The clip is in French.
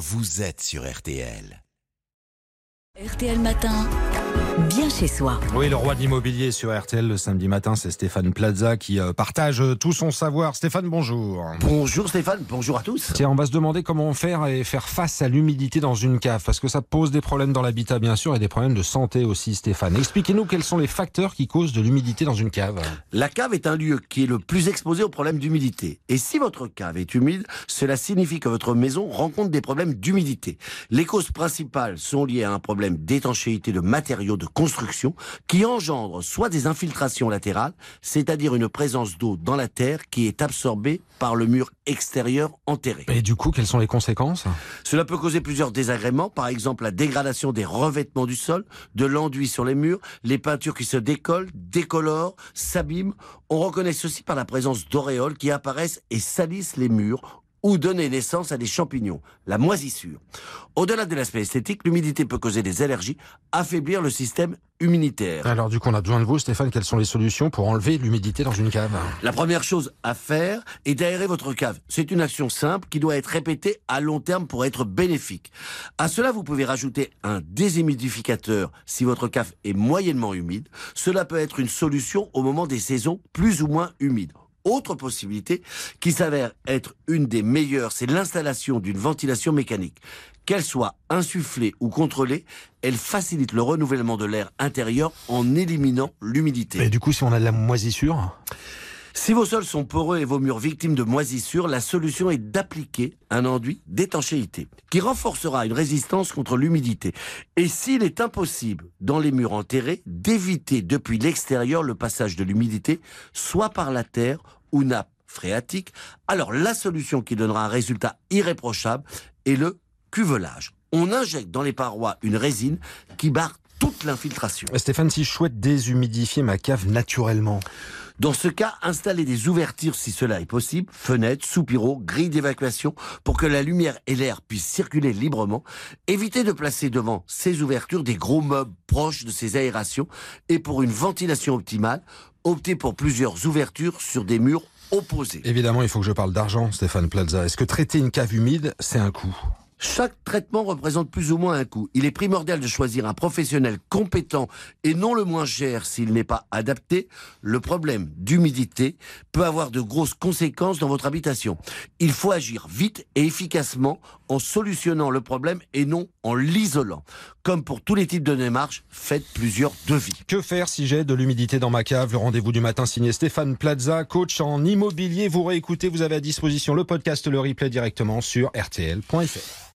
vous êtes sur RTL. RTL Matin, bien chez soi. Oui, le roi de l'immobilier sur RTL le samedi matin, c'est Stéphane Plaza qui euh, partage euh, tout son savoir. Stéphane, bonjour. Bonjour Stéphane, bonjour à tous. Tiens, on va se demander comment faire et faire face à l'humidité dans une cave, parce que ça pose des problèmes dans l'habitat bien sûr et des problèmes de santé aussi, Stéphane. Expliquez-nous quels sont les facteurs qui causent de l'humidité dans une cave. La cave est un lieu qui est le plus exposé aux problèmes d'humidité. Et si votre cave est humide, cela signifie que votre maison rencontre des problèmes d'humidité. Les causes principales sont liées à un problème d'étanchéité de matériaux de construction qui engendre soit des infiltrations latérales, c'est-à-dire une présence d'eau dans la terre qui est absorbée par le mur extérieur enterré. Et du coup, quelles sont les conséquences? Cela peut causer plusieurs désagréments, par exemple la dégradation des revêtements du sol, de l'enduit sur les murs, les peintures qui se décollent, décolorent, s'abîment. On reconnaît ceci par la présence d'auréoles qui apparaissent et salissent les murs ou donner naissance à des champignons, la moisissure. Au-delà de l'aspect esthétique, l'humidité peut causer des allergies, affaiblir le système immunitaire. Alors du coup, on a besoin de vous, Stéphane. Quelles sont les solutions pour enlever l'humidité dans une cave? La première chose à faire est d'aérer votre cave. C'est une action simple qui doit être répétée à long terme pour être bénéfique. À cela, vous pouvez rajouter un déshumidificateur si votre cave est moyennement humide. Cela peut être une solution au moment des saisons plus ou moins humides. Autre possibilité qui s'avère être une des meilleures, c'est l'installation d'une ventilation mécanique. Qu'elle soit insufflée ou contrôlée, elle facilite le renouvellement de l'air intérieur en éliminant l'humidité. Et du coup, si on a de la moisissure? Si vos sols sont poreux et vos murs victimes de moisissures, la solution est d'appliquer un enduit d'étanchéité qui renforcera une résistance contre l'humidité. Et s'il est impossible, dans les murs enterrés, d'éviter depuis l'extérieur le passage de l'humidité, soit par la terre ou nappe phréatique, alors la solution qui donnera un résultat irréprochable est le cuvelage. On injecte dans les parois une résine qui barre toute l'infiltration. Stéphane, si je souhaite déshumidifier ma cave naturellement, dans ce cas, installez des ouvertures si cela est possible, fenêtres, soupiraux, grilles d'évacuation, pour que la lumière et l'air puissent circuler librement. Évitez de placer devant ces ouvertures des gros meubles proches de ces aérations. Et pour une ventilation optimale, optez pour plusieurs ouvertures sur des murs opposés. Évidemment, il faut que je parle d'argent, Stéphane Plaza. Est-ce que traiter une cave humide, c'est un coût? Chaque traitement représente plus ou moins un coût. Il est primordial de choisir un professionnel compétent et non le moins cher s'il n'est pas adapté. Le problème d'humidité peut avoir de grosses conséquences dans votre habitation. Il faut agir vite et efficacement en solutionnant le problème et non en l'isolant. Comme pour tous les types de démarches, faites plusieurs devis. Que faire si j'ai de l'humidité dans ma cave? Le rendez-vous du matin signé Stéphane Plaza, coach en immobilier. Vous réécoutez, vous avez à disposition le podcast, le replay directement sur rtl.fr.